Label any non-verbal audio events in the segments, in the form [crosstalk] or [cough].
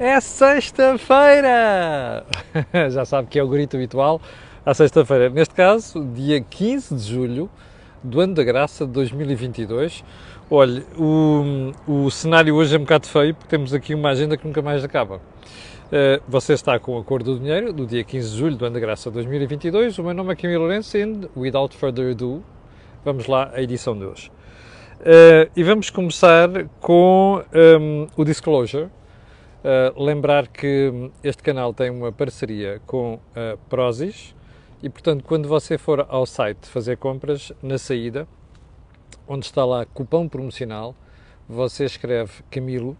É sexta-feira! [laughs] Já sabe que é o grito habitual à sexta-feira. Neste caso, dia 15 de julho do ano da graça de 2022. Olha, o, o cenário hoje é um bocado feio porque temos aqui uma agenda que nunca mais acaba. Uh, você está com o Acordo do Dinheiro do dia 15 de julho do ano da graça de 2022. O meu nome é Camilo Lourenço e, without further ado, vamos lá à edição de hoje. Uh, e vamos começar com um, o Disclosure. Uh, lembrar que este canal tem uma parceria com a Prozis e, portanto, quando você for ao site fazer compras, na saída, onde está lá cupom promocional, você escreve Camilo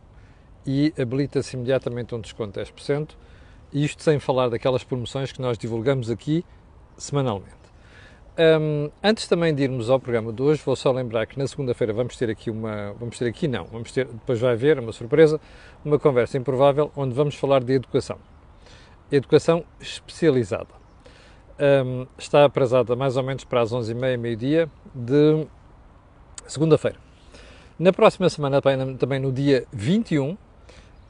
e habilita-se imediatamente um desconto de 10%, isto sem falar daquelas promoções que nós divulgamos aqui semanalmente. Um, antes também de irmos ao programa de hoje, vou só lembrar que na segunda-feira vamos ter aqui uma, vamos ter aqui não, vamos ter, depois vai haver uma surpresa, uma conversa improvável onde vamos falar de educação. Educação especializada. Um, está atrasada mais ou menos para as 11h30, meio-dia de segunda-feira. Na próxima semana, também no dia 21,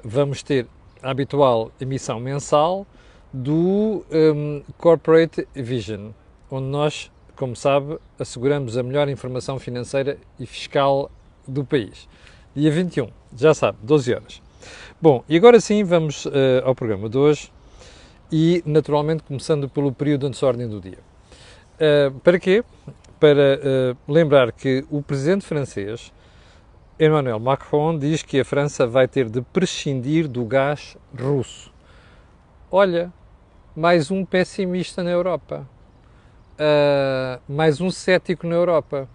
vamos ter a habitual emissão mensal do um, Corporate Vision, onde nós como sabe, asseguramos a melhor informação financeira e fiscal do país. Dia 21, já sabe, 12 horas. Bom, e agora sim vamos uh, ao programa de hoje e, naturalmente, começando pelo período antes da ordem do dia. Uh, para quê? Para uh, lembrar que o presidente francês, Emmanuel Macron, diz que a França vai ter de prescindir do gás russo. Olha, mais um pessimista na Europa uh, mais um cético na Europa.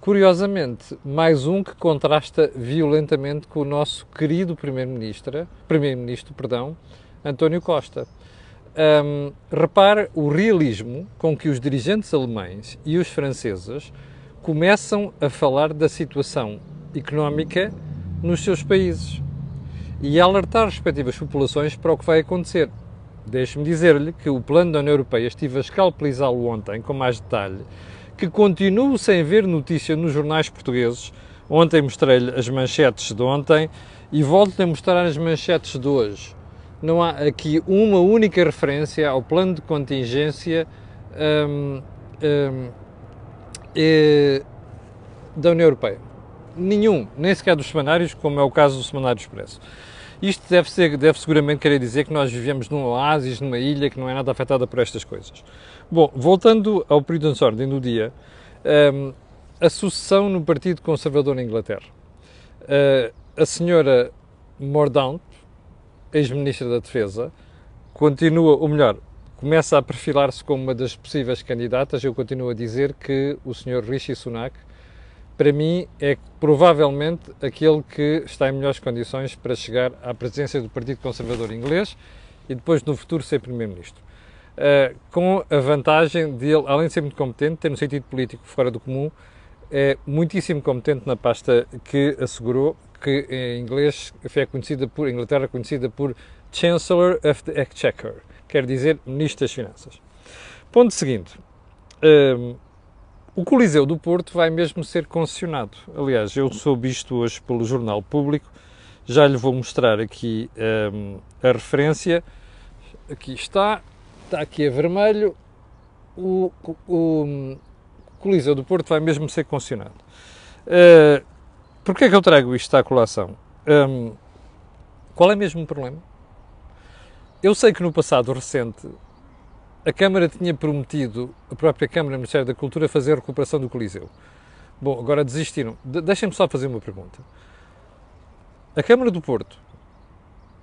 Curiosamente, mais um que contrasta violentamente com o nosso querido Primeiro-Ministro, Primeiro-Ministro, perdão, António Costa. Um, repare o realismo com que os dirigentes alemães e os franceses começam a falar da situação económica nos seus países e a alertar as respectivas populações para o que vai acontecer. Deixe-me dizer-lhe que o plano da União Europeia estive a escalpelizá-lo ontem com mais detalhe, que continuo sem ver notícia nos jornais portugueses. Ontem mostrei-lhe as manchetes de ontem e volto-lhe a mostrar as manchetes de hoje. Não há aqui uma única referência ao plano de contingência hum, hum, eh, da União Europeia. Nenhum, nem sequer dos semanários, como é o caso do Semanário Expresso. Isto deve, ser, deve seguramente querer dizer que nós vivemos num oásis, numa ilha que não é nada afetada por estas coisas. Bom, voltando ao período de desordem do dia, um, a sucessão no Partido Conservador na Inglaterra. Uh, a senhora Mordaunt, ex-ministra da Defesa, continua, ou melhor, começa a perfilar-se como uma das possíveis candidatas. Eu continuo a dizer que o senhor Rishi Sunak para mim, é provavelmente aquele que está em melhores condições para chegar à presidência do Partido Conservador Inglês e depois, no futuro, ser Primeiro-Ministro. Uh, com a vantagem de ele, além de ser muito competente, ter um sentido político fora do comum, é muitíssimo competente na pasta que assegurou que em inglês é conhecida por, Inglaterra conhecida por Chancellor of the Exchequer, quer dizer Ministro das Finanças. Ponto seguinte. Uh, o Coliseu do Porto vai mesmo ser concessionado. Aliás, eu soube isto hoje pelo Jornal Público, já lhe vou mostrar aqui um, a referência. Aqui está, está aqui a vermelho. O, o, Coliseu do Porto vai mesmo ser concessionado. Uh, Porquê é que eu trago isto à colação? Um, qual é mesmo o problema? Eu sei que no passado recente a Câmara tinha prometido, a própria Câmara, o Ministério da Cultura, fazer a recuperação do Coliseu. Bom, agora desistiram. De Deixem-me só fazer uma pergunta. A Câmara do Porto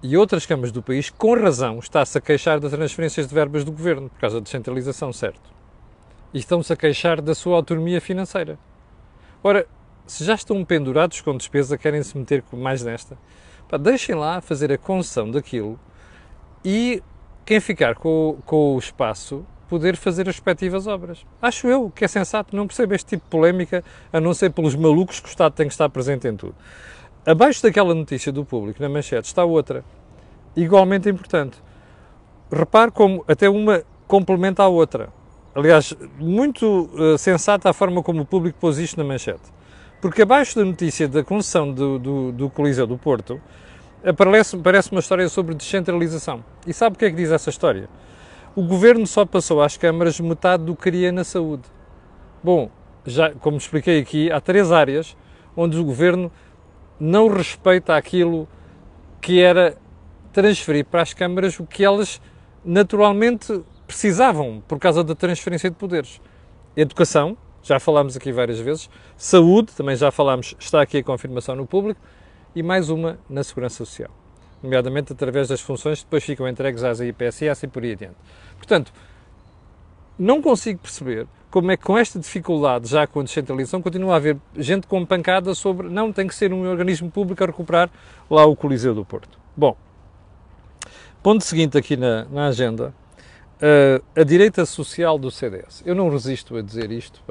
e outras câmaras do país, com razão, está-se a queixar das transferências de verbas do Governo, por causa da descentralização, certo? E estão-se a queixar da sua autonomia financeira. Ora, se já estão pendurados com despesa, querem-se meter mais nesta? Pá, deixem lá fazer a concessão daquilo e quem ficar com, com o espaço poder fazer as respectivas obras. Acho eu que é sensato, não percebo este tipo de polémica, a não ser pelos malucos que o Estado tem que estar presente em tudo. Abaixo daquela notícia do público, na manchete, está outra, igualmente importante. Repare como até uma complementa a outra. Aliás, muito uh, sensata a forma como o público pôs isto na manchete. Porque abaixo da notícia da concessão do, do, do Coliseu do Porto, parece, uma história sobre descentralização. E sabe o que é que diz essa história? O governo só passou às câmaras metade do que queria na saúde. Bom, já como expliquei aqui, há três áreas onde o governo não respeita aquilo que era transferir para as câmaras o que elas naturalmente precisavam por causa da transferência de poderes. Educação, já falámos aqui várias vezes. Saúde, também já falámos, está aqui a confirmação no público. E mais uma na Segurança Social, nomeadamente através das funções que depois ficam entregues às IPS e assim por aí adiante. Portanto, não consigo perceber como é que com esta dificuldade já com a descentralização continua a haver gente com pancada sobre não tem que ser um organismo público a recuperar lá o Coliseu do Porto. Bom, ponto seguinte aqui na, na agenda, uh, a direita social do CDS. Eu não resisto a dizer isto.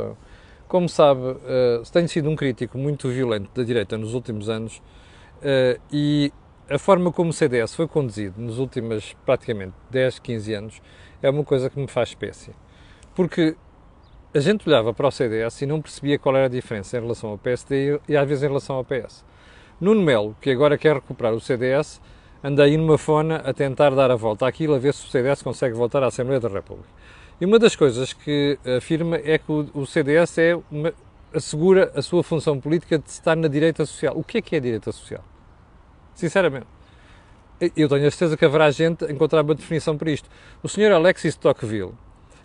Como sabe, uh, tenho sido um crítico muito violento da direita nos últimos anos uh, e a forma como o CDS foi conduzido nos últimos praticamente 10, 15 anos é uma coisa que me faz espécie. Porque a gente olhava para o CDS e não percebia qual era a diferença em relação ao PSD e às vezes em relação ao PS. Nuno Melo, que agora quer recuperar o CDS, anda aí numa fona a tentar dar a volta àquilo, a ver se o CDS consegue voltar à Assembleia da República. E uma das coisas que afirma é que o, CDS é uma, assegura a sua função política de estar na direita social. O que é que é direita social? Sinceramente. Eu tenho a certeza que haverá gente a encontrar uma definição para isto. O senhor Alexis Tocqueville,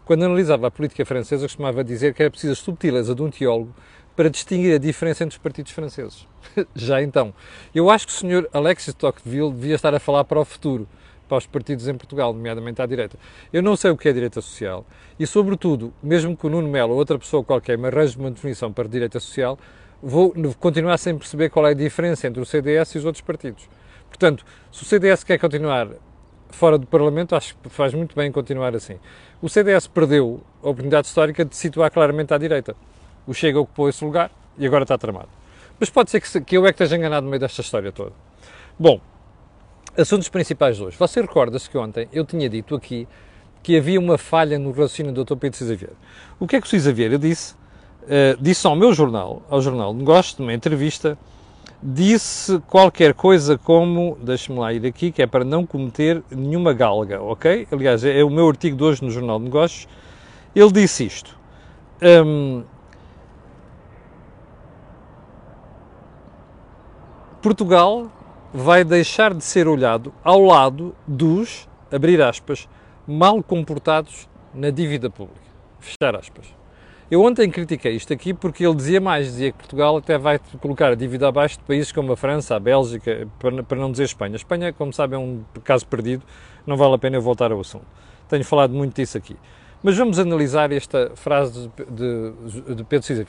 quando analisava a política francesa, costumava dizer que era preciso a subtileza de um teólogo para distinguir a diferença entre os partidos franceses. [laughs] Já então, eu acho que o Sr. Alexis Tocqueville devia estar a falar para o futuro, para os partidos em Portugal, nomeadamente à direita. Eu não sei o que é direita social e, sobretudo, mesmo que o Nuno Melo ou outra pessoa qualquer me arranje uma definição para direita social, vou continuar sem perceber qual é a diferença entre o CDS e os outros partidos. Portanto, se o CDS quer continuar fora do Parlamento, acho que faz muito bem continuar assim. O CDS perdeu a oportunidade histórica de situar claramente à direita o Chega ocupou esse lugar e agora está tramado. Mas pode ser que, eu é que esteja enganado no meio desta história toda. Bom, assuntos principais de hoje. Você recorda-se que ontem eu tinha dito aqui que havia uma falha no raciocínio do Dr. Pedro Cisa Vieira. O que é que o Cisa Vieira disse? Uh, disse ao meu jornal, ao jornal de Negócios, numa entrevista, disse qualquer coisa como, deixe-me lá ir aqui, que é para não cometer nenhuma galga, ok? Aliás, é, é o meu artigo de hoje no Jornal de Negócios. Ele disse isto. Um, Portugal vai deixar de ser olhado ao lado dos, abrir aspas, mal comportados na dívida pública. Fechar aspas. Eu ontem critiquei isto aqui porque ele dizia mais, dizia que Portugal até vai colocar a dívida abaixo de países como a França, a Bélgica, para não dizer Espanha. A Espanha, como sabem, é um caso perdido, não vale a pena eu voltar ao assunto. Tenho falado muito disso aqui. Mas vamos analisar esta frase de, de, de Pedro Cisa.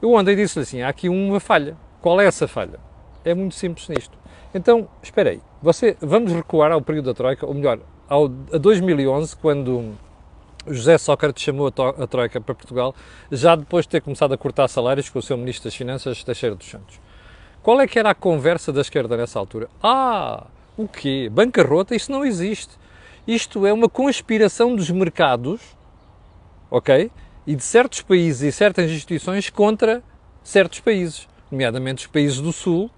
Eu ontem disse-lhe assim, há aqui uma falha. Qual é essa falha? É muito simples nisto. Então, espera aí, você, vamos recuar ao período da Troika, ou melhor, ao, a 2011, quando José Sócrates chamou a, a, Troika para Portugal, já depois de ter começado a cortar salários com o seu Ministro das Finanças, Teixeira dos Santos. Qual é que era a conversa da esquerda nessa altura? Ah, o quê? Bancarrota? Isso não existe. Isto é uma conspiração dos mercados, ok? E de certos países e certas instituições contra certos países, nomeadamente os países do Sul,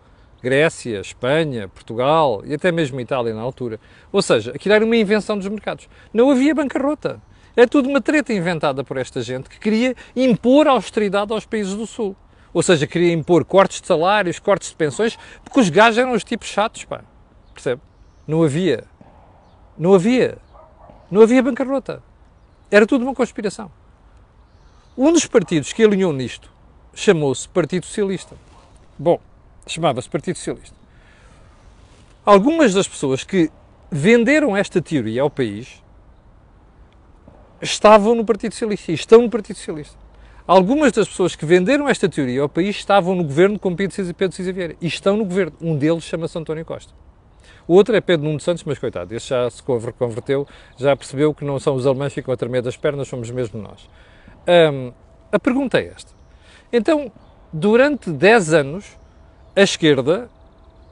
Grécia, Espanha, Portugal e até mesmo Itália na altura. Ou seja, aquilo era uma invenção dos mercados. Não havia bancarrota. É tudo uma treta inventada por esta gente que queria impor austeridade aos países do Sul. Ou seja, queria impor cortes de salários, cortes de pensões, porque os gajos eram os tipos chatos, pá. Percebe? Não havia. Não havia. Não havia bancarrota. Era tudo uma conspiração. Um dos partidos que alinhou nisto chamou-se Partido Socialista. Bom, chamava-se Partido Socialista. Algumas das pessoas que venderam esta teoria ao país estavam no Partido Socialista e estão no Partido Socialista. Algumas das pessoas que venderam esta teoria ao país estavam no governo com Pedro Cisa, Pedro Cisa Vieira e estão no governo. Um deles chama-se António Costa. O outro é Pedro Nuno Santos, mas coitado, esse já se converteu, já percebeu que não são os alemães que ficam a tremer das pernas, somos mesmo nós. A pergunta é esta. Então, durante 10 anos, a esquerda,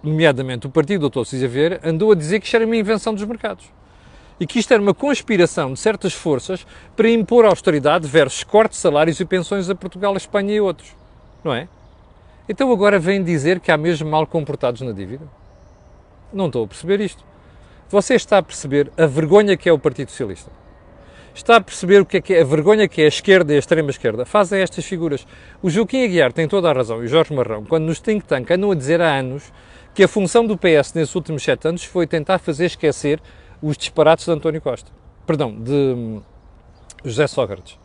nomeadamente o partido do Dr. Cisa Vieira, andou a dizer que isto era uma invenção dos mercados. E que isto era uma conspiração de certas forças para impor austeridade versus cortes de salários e pensões a Portugal, a Espanha e outros. Não é? Então agora vem dizer que há mesmo mal comportados na dívida? Não estou a perceber isto. Você está a perceber a vergonha que é o Partido Socialista? Está a perceber o que é, que é a vergonha que é a esquerda e a extrema-esquerda? Fazem estas figuras. O Joaquim Aguiar tem toda a razão, e o Jorge Marrão, quando nos think tank andam a dizer há anos que a função do PS nesses últimos sete anos foi tentar fazer esquecer os disparates de António Costa. Perdão, de hum, José Sócrates.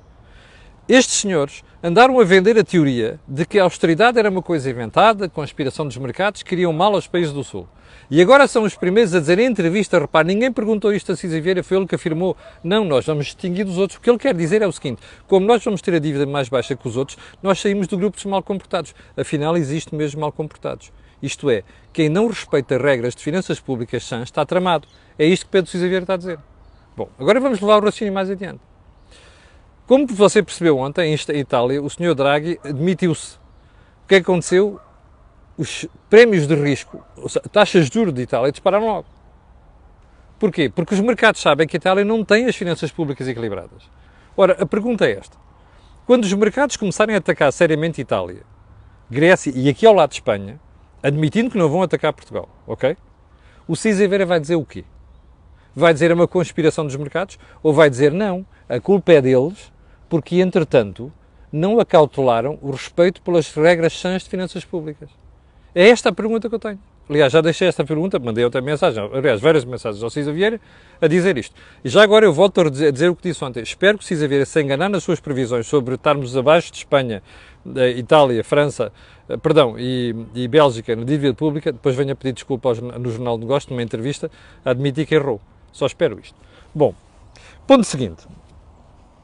Estes senhores andaram a vender a teoria de que a austeridade era uma coisa inventada, conspiração dos mercados, queriam mal aos países do Sul. E agora são os primeiros a dizer em entrevista, repare, ninguém perguntou isto a Cisa Vieira, foi ele que afirmou, não, nós vamos distinguir dos outros. O que ele quer dizer é o seguinte, como nós vamos ter a dívida mais baixa que os outros, nós saímos do grupo dos mal comportados. Afinal, existe mesmo mal comportados. Isto é, quem não respeita regras de finanças públicas sãs está tramado. É isto que Pedro Cisa Vieira está a dizer. Bom, agora vamos levar o raciocínio mais adiante. Como você percebeu ontem, em Itália, o Sr. Draghi admitiu-se. O que aconteceu? Os prémios de risco, taxas de juros de Itália dispararam logo. Porquê? Porque os mercados sabem que a Itália não tem as finanças públicas equilibradas. Ora, a pergunta é esta. Quando os mercados começarem a atacar seriamente Itália, Grécia e aqui ao lado de Espanha, admitindo que não vão atacar Portugal, ok? O Cisa Vera vai dizer o quê? Vai dizer é uma conspiração dos mercados? Ou vai dizer não, a culpa é deles porque, entretanto, não acautelaram o respeito pelas regras sãs de finanças públicas? É esta a pergunta que eu tenho. Aliás, já deixei esta pergunta, mandei outra mensagem, aliás, várias mensagens ao Cisa Vieira a dizer isto. E já agora eu volto a dizer, a dizer o que disse ontem. Espero que o Cisa Vieira se enganar nas suas previsões sobre estarmos abaixo de Espanha, Itália, França, eh, perdão, e, e Bélgica na dívida pública, depois venha pedir desculpa no Jornal de Negócios, numa entrevista, a admitir que errou. Só espero isto. Bom, ponto seguinte.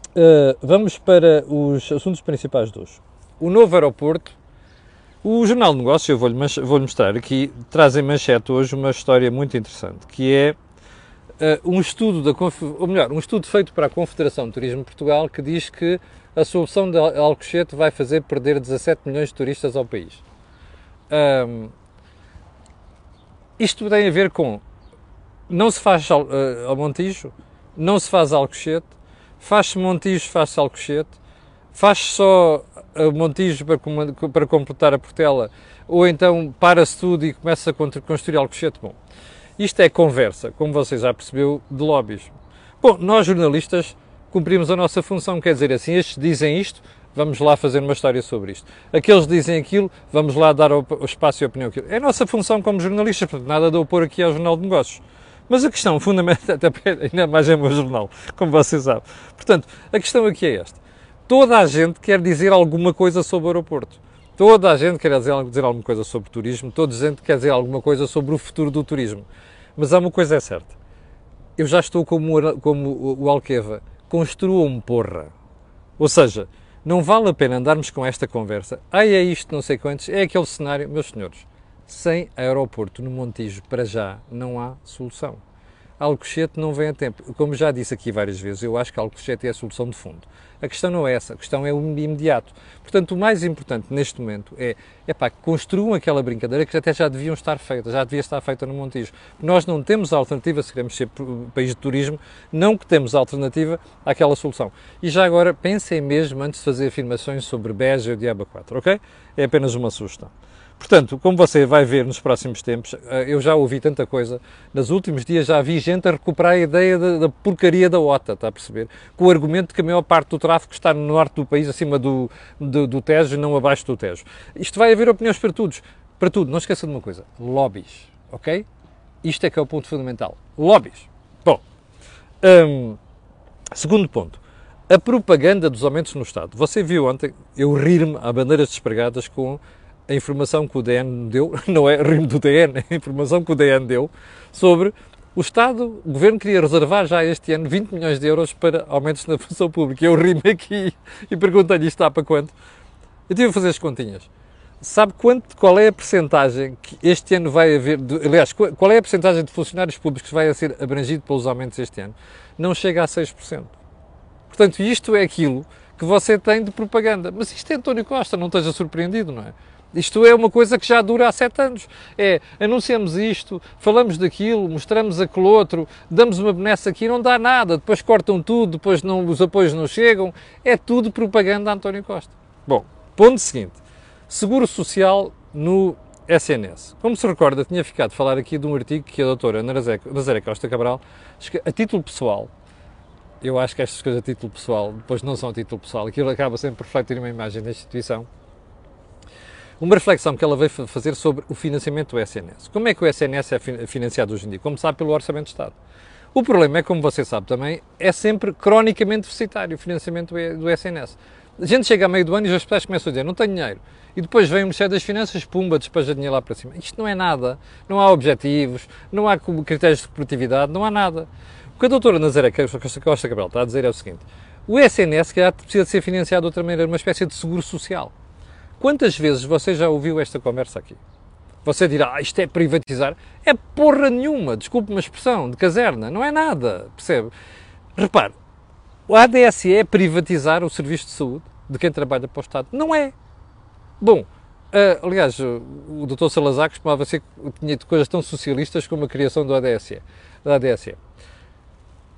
Uh, vamos para os assuntos principais de hoje. O novo aeroporto. O Jornal de Negócios, eu vou-lhe vou mostrar aqui, traz em manchete hoje uma história muito interessante, que é uh, um estudo, da, ou melhor, um estudo feito para a Confederação de Turismo de Portugal que diz que a solução de Alcochete vai fazer perder 17 milhões de turistas ao país. Um, isto tem a ver com não se faz ao, uh, ao Montijo, não se faz Alcochete, faz-se Montijo, faz-se Alcochete, faz-se só uh, Montijo para, para completar a Portela, ou então para-se tudo e começa a construir Alcochete. Bom, isto é conversa, como você já percebeu, de lobbies. Bom, nós jornalistas cumprimos a nossa função, quer dizer assim, estes dizem isto, vamos lá fazer uma história sobre isto. Aqueles dizem aquilo, vamos lá dar o, espaço e a opinião. É a nossa função como jornalistas, portanto, nada de opor aqui ao Jornal de Negócios. Mas a questão [laughs] fundamental, ainda mais é meu jornal, como vocês sabem. Portanto, a questão aqui é esta. Toda a gente quer dizer alguma coisa sobre o aeroporto. Toda a gente quer dizer, dizer alguma coisa sobre turismo, toda a gente quer dizer alguma coisa sobre o futuro do turismo. Mas há uma coisa é certa. Eu já estou como, como o Alqueva. Construam porra. Ou seja, não vale a pena andarmos com esta conversa. Ai, é isto, não sei quantos. É aquele cenário, meus senhores sem aeroporto no Montijo, para já, não há solução. Alcochete não vem a tempo. Como já disse aqui várias vezes, eu acho que Alcochete é a solução de fundo. A questão não é essa, a questão é o imediato. Portanto, o mais importante neste momento é, é pá, construam aquela brincadeira que até já deviam estar feita, já devia estar feita no Montijo. Nós não temos alternativa, se queremos ser país de turismo, não que temos alternativa àquela solução. E já agora, pensem mesmo antes de fazer afirmações sobre Beja e o Diaba 4, ok? É apenas uma sugestão. Portanto, como você vai ver nos próximos tempos, eh, eu já ouvi tanta coisa. Nos últimos dias já vi gente a recuperar a ideia da, da porcaria da OTA, está a perceber? Com o argumento de que a maior parte do tráfego está no norte do país, acima do, do, do Tejo, não abaixo do Tejo. Isto vai haver opiniões para todos. Para tudo. Não esqueça de uma coisa: lobbies, ok? Isto é que é o ponto fundamental. Lobbies. Bom, hum, segundo ponto. A propaganda dos aumentos no Estado. Você viu ontem eu rir-me a bandeiras despregadas com a informação que o DN deu, [laughs] não é rimo do DN, a informação que o DN deu sobre o Estado, o Governo queria reservar já este ano 20 milhões de euros para aumentos na função pública. Eu rimo aqui e perguntei-lhe isto está para quanto? Eu tive a fazer as continhas. Sabe quanto, qual é a percentagem que este ano vai haver, de, aliás, qual é a percentagem de funcionários públicos que vai ser abrangido pelos aumentos este ano? Não chega a 6%. Portanto, isto é aquilo que você tem de propaganda. Mas isto é António Costa, não esteja surpreendido, não é? Isto é uma coisa que já dura há sete anos. É, anunciamos isto, falamos daquilo, mostramos aquele outro, damos uma benesse aqui, não dá nada, depois cortam tudo, depois não, os apoios não chegam. É tudo propaganda de António Costa. Bom, ponto seguinte. Seguro Social no SNS. Como se recorda, tinha ficado a falar aqui de um artigo que a doutora Nazaré Costa Cabral, a título pessoal, eu acho que estas coisas a título pessoal, depois não são a título pessoal, aquilo acaba sempre por refletir uma imagem da instituição. Uma reflexão que ela veio fazer sobre o financiamento do SNS. Como é que o SNS é financiado hoje em dia? Como sabe, pelo Orçamento de Estado. O problema é, como você sabe também, é sempre cronicamente deficitário o financiamento do SNS. A gente chega a meio do ano e os hospitais começam a dizer não tenho dinheiro. E depois vem o Ministério das Finanças, pumba, despeja dinheiro lá para cima. Isto não é nada. Não há objetivos, não há critérios de produtividade, não há nada. O que a doutora Nazaré Costa Cabral está a dizer é o seguinte. O SNS, que precisa de ser financiado de outra maneira, uma espécie de seguro social. Quantas vezes você já ouviu esta conversa aqui? Você dirá, ah, isto é privatizar. É porra nenhuma, desculpe uma expressão, de caserna. Não é nada, percebe? Repare, o ADSE é privatizar o serviço de saúde de quem trabalha para o Estado? Não é. Bom, uh, aliás, o Dr. Salazar costumava ser, tinha coisas tão socialistas como a criação do ADSE. Da ADSE.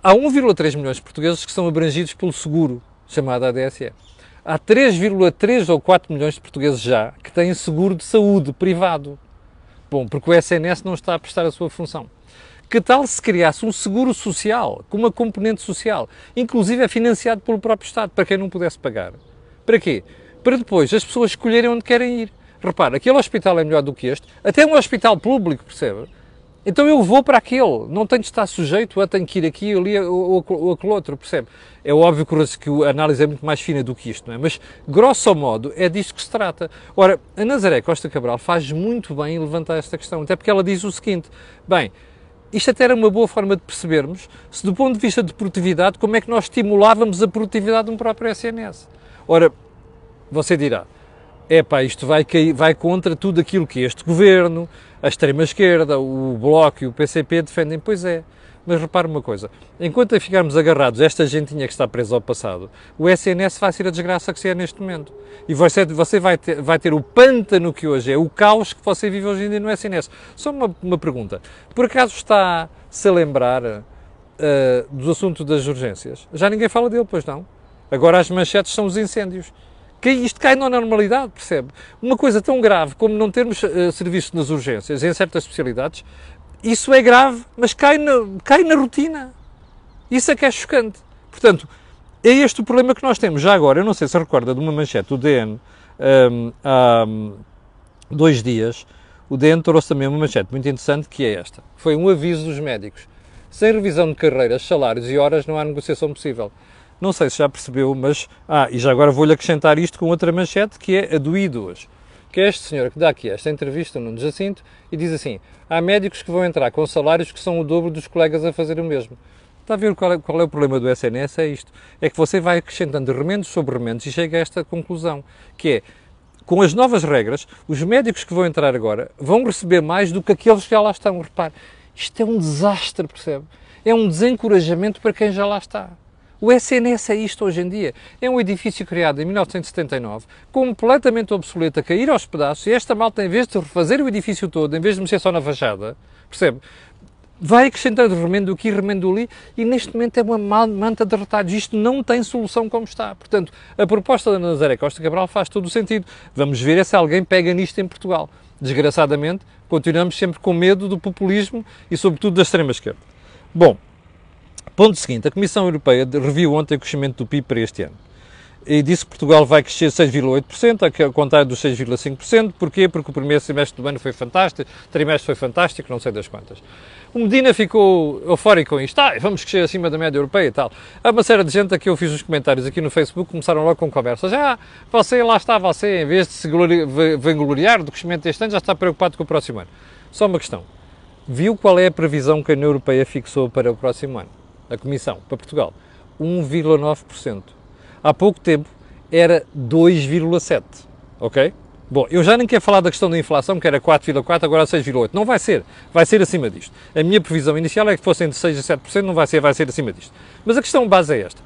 Há 1,3 milhões de portugueses que são abrangidos pelo seguro chamado ADSE. Há 3,3 ou 4 milhões de portugueses já que têm seguro de saúde privado. Bom, porque o SNS não está a prestar a sua função. Que tal se criasse um seguro social, com uma componente social, inclusive é financiado pelo próprio Estado, para quem não pudesse pagar? Para quê? Para depois as pessoas escolherem onde querem ir. Repara, aquele hospital é melhor do que este, até um hospital público, percebe? Então eu vou para aquele, não tenho de estar sujeito a tenho que ir aqui ali ou, ou aquele outro, percebe? É óbvio que a análise é muito mais fina do que isto, não é? Mas, grosso modo, é disto que se trata. Ora, a Nazaré Costa Cabral faz muito bem em levantar esta questão, até porque ela diz o seguinte, bem, isto até era uma boa forma de percebermos se, do ponto de vista de produtividade, como é que nós estimulávamos a produtividade de um próprio SNS. Ora, você dirá, é pá, isto vai, cair, vai contra tudo aquilo que este governo, a extrema-esquerda, o Bloco e o PCP defendem. Pois é, mas repare uma coisa: enquanto ficarmos agarrados a esta gentinha que está presa ao passado, o SNS vai ser a desgraça que se é neste momento. E você, você vai, ter, vai ter o pântano que hoje é, o caos que você vive hoje em dia no SNS. Só uma, uma pergunta: por acaso está-se a lembrar uh, dos assuntos das urgências? Já ninguém fala dele, pois não? Agora as manchetes são os incêndios que isto cai na normalidade, percebe? Uma coisa tão grave como não termos uh, serviços nas urgências, em certas especialidades, isso é grave, mas cai na, cai na rotina. Isso é que é chocante. Portanto, é este o problema que nós temos. Já agora, eu não sei se recorda de uma manchete do DN um, há um, dois dias, o DN trouxe também uma manchete muito interessante que é esta. Foi um aviso dos médicos. Sem revisão de carreiras, salários e horas não há negociação possível. Não sei se já percebeu, mas... Ah, e já agora vou-lhe acrescentar isto com outra manchete, que é a do I2 que é este senhor que dá aqui esta entrevista no Jacinto e diz assim: há médicos que vão entrar com salários que são o dobro dos colegas a fazer o mesmo. Está a ver qual é, qual é o problema do SNS? É isto. É que você vai acrescentando remendos sobre remendos e chega a esta conclusão, que é, com as novas regras, os médicos que vão entrar agora vão receber mais do que aqueles que já lá estão. Repare, isto é um desastre, percebe? É um desencorajamento para quem já lá está. O SNS é isto hoje em dia. É um edifício criado em 1979, completamente obsoleto, a cair aos pedaços, e esta malta, em vez de refazer o edifício todo, em vez de mexer só na fachada, percebe? Vai acrescentando remendo aqui, remendo ali, e neste momento é uma manta de retalhos. Isto não tem solução como está. Portanto, a proposta da Nazaré Costa Cabral faz todo o sentido. Vamos ver se alguém pega nisto em Portugal. Desgraçadamente, continuamos sempre com medo do populismo e, sobretudo, da extrema-esquerda. Bom, Ponto seguinte, a Comissão Europeia reviu ontem o crescimento do PIB para este ano e disse que Portugal vai crescer 6,8%, ao contrário dos 6,5%. Porquê? Porque o primeiro semestre do ano foi fantástico, o trimestre foi fantástico, não sei das quantas. O Medina ficou eufórico com isto. Ah, vamos crescer acima da média europeia e tal. Há uma série de gente que eu fiz os comentários aqui no Facebook, começaram logo com conversas. Ah, você, lá está você, em vez de se vangloriar do crescimento deste ano, já está preocupado com o próximo ano. Só uma questão. Viu qual é a previsão que a União Europeia fixou para o próximo ano? A Comissão, para Portugal, 1,9%. Há pouco tempo era 2,7%, ok? Bom, eu já nem quero falar da questão da inflação, que era 4,4%, agora 6,8%. Não vai ser, vai ser acima disto. A minha previsão inicial é que fosse entre 6% e 7%, não vai ser, vai ser acima disto. Mas a questão base é esta.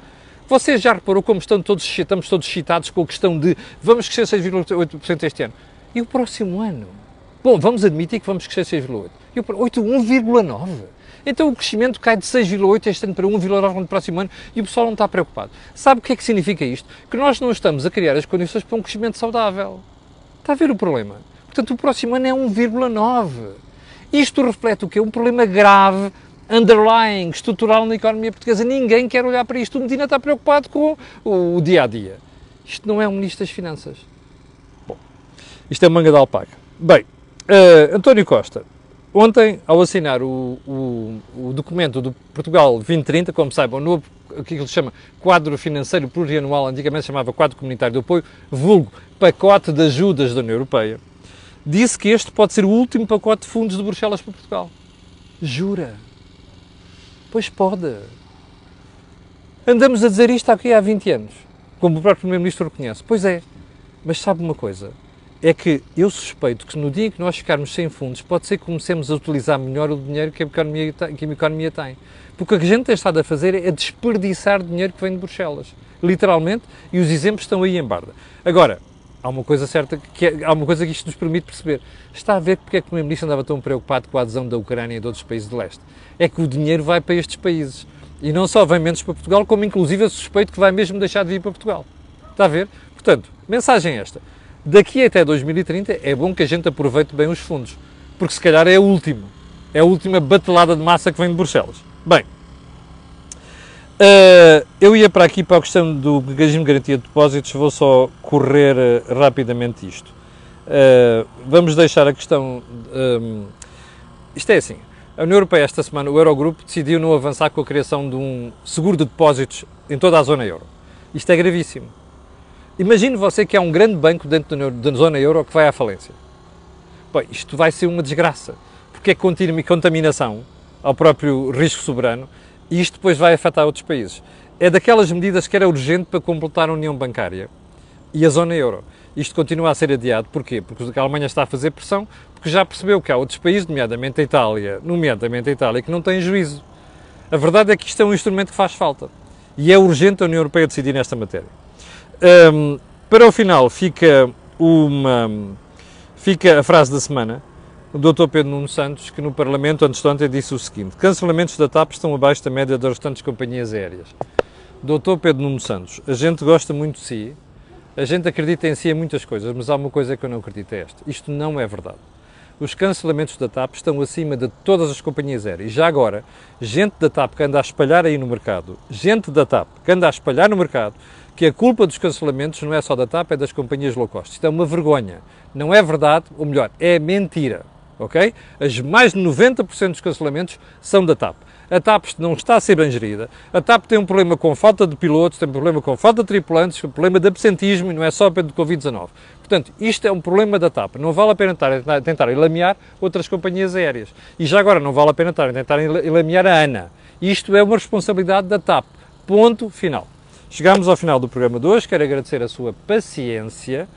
Você já reparou como estão todos, estamos todos excitados com a questão de vamos crescer 6,8% este ano? E o próximo ano? Bom, vamos admitir que vamos crescer 6,8%. E o 1,9%. Então o crescimento cai de 6,8 este ano para 1,9 no próximo ano e o pessoal não está preocupado. Sabe o que é que significa isto? Que nós não estamos a criar as condições para um crescimento saudável. Está a ver o problema? Portanto, o próximo ano é 1,9. Isto reflete o quê? Um problema grave, underlying, estrutural na economia portuguesa. Ninguém quer olhar para isto. O Medina está preocupado com o, dia a dia. Isto não é um ministro das Finanças. Bom, isto é manga de alpaca. Bem, uh, António Costa, ontem, ao assinar o, o, o, documento do Portugal 2030, como saibam, novo, o que ele chama quadro financeiro plurianual, antigamente chamava quadro comunitário de apoio, vulgo pacote de ajudas da União Europeia, disse que este pode ser o último pacote de fundos de Bruxelas para Portugal. Jura? Pois pode. Andamos a dizer isto aqui há 20 anos, como o próprio Primeiro-Ministro reconhece. Pois é, mas sabe uma coisa? É que eu suspeito que no dia em que nós ficarmos sem fundos, pode ser que comecemos a utilizar melhor o dinheiro que a economia, que a economia tem. Porque o que a gente tem estado a fazer é desperdiçar dinheiro que vem de Bruxelas. Literalmente, e os exemplos estão aí em barda. Agora, há uma coisa certa, que é, há uma coisa que isto nos permite perceber. Está a ver porque é que o Primeiro-Ministro andava tão preocupado com a adesão da Ucrânia e de outros países de leste. É que o dinheiro vai para estes países. E não só vem menos para Portugal, como inclusive eu suspeito que vai mesmo deixar de vir para Portugal. Está a ver? Portanto, mensagem esta. Daqui até 2030 é bom que a gente aproveite bem os fundos, porque se calhar é a última. É a última batelada de massa que vem de Bruxelas. Bem, Uh, eu ia para aqui para a questão do mecanismo de garantia de depósitos, vou só correr uh, rapidamente isto. Uh, vamos deixar a questão. Um, isto é assim: a União Europeia, esta semana, o Eurogrupo, decidiu não avançar com a criação de um seguro de depósitos em toda a zona euro. Isto é gravíssimo. Imagine você que há um grande banco dentro da zona euro que vai à falência. Bem, isto vai ser uma desgraça, porque é contaminação ao próprio risco soberano e isto depois vai afetar outros países. É daquelas medidas que era urgente para completar a União Bancária e a zona euro. Isto continua a ser adiado. Porquê? Porque a Alemanha está a fazer pressão, porque já percebeu que há outros países, nomeadamente a Itália, nomeadamente a Itália, que não têm juízo. A verdade é que isto é um instrumento que faz falta. E é urgente a União Europeia decidir nesta matéria. Um, para o final fica uma fica a frase da semana o Dr. Pedro Nuno Santos, que no Parlamento antes de ontem disse o seguinte: cancelamentos da TAP estão abaixo da média das restantes companhias aéreas. Dr. Pedro Nuno Santos, a gente gosta muito de si, a gente acredita em si em muitas coisas, mas há uma coisa que eu não acredito é esta. Isto não é verdade. Os cancelamentos da TAP estão acima de todas as companhias aéreas. Já agora, gente da TAP que anda a espalhar aí no mercado, gente da TAP que anda a espalhar no mercado, que a culpa dos cancelamentos não é só da TAP, é das companhias low cost. Isto é uma vergonha. Não é verdade, ou melhor, é mentira ok? As mais de 90% dos cancelamentos são da TAP. A TAP não está a ser bem gerida. A TAP tem um problema com falta de pilotos, tem um problema com falta de tripulantes, um problema de absentismo e não é só do Covid-19. Portanto, isto é um problema da TAP. Não vale a pena tentar, tentar ilamear outras companhias aéreas. E já agora não vale a pena tentar ilamear a ANA. Isto é uma responsabilidade da TAP. Ponto final. Chegamos ao final do programa de hoje. Quero agradecer a sua paciência.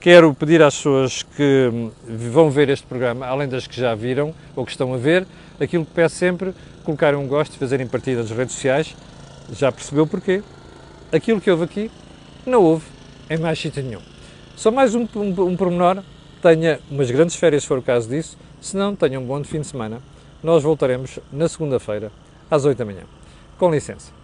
Quero pedir às pessoas que vão ver este programa, além das que já viram ou que estão a ver, aquilo que peço sempre, colocarem um gosto, fazerem partida nas redes sociais. Já percebeu porquê? Aquilo que houve aqui, não houve em mais sítio nenhum. Só mais um, um, um pormenor, tenha umas grandes férias se for o caso disso, se não, tenha um bom fim de semana. Nós voltaremos na segunda-feira, às 8 da manhã. Com licença.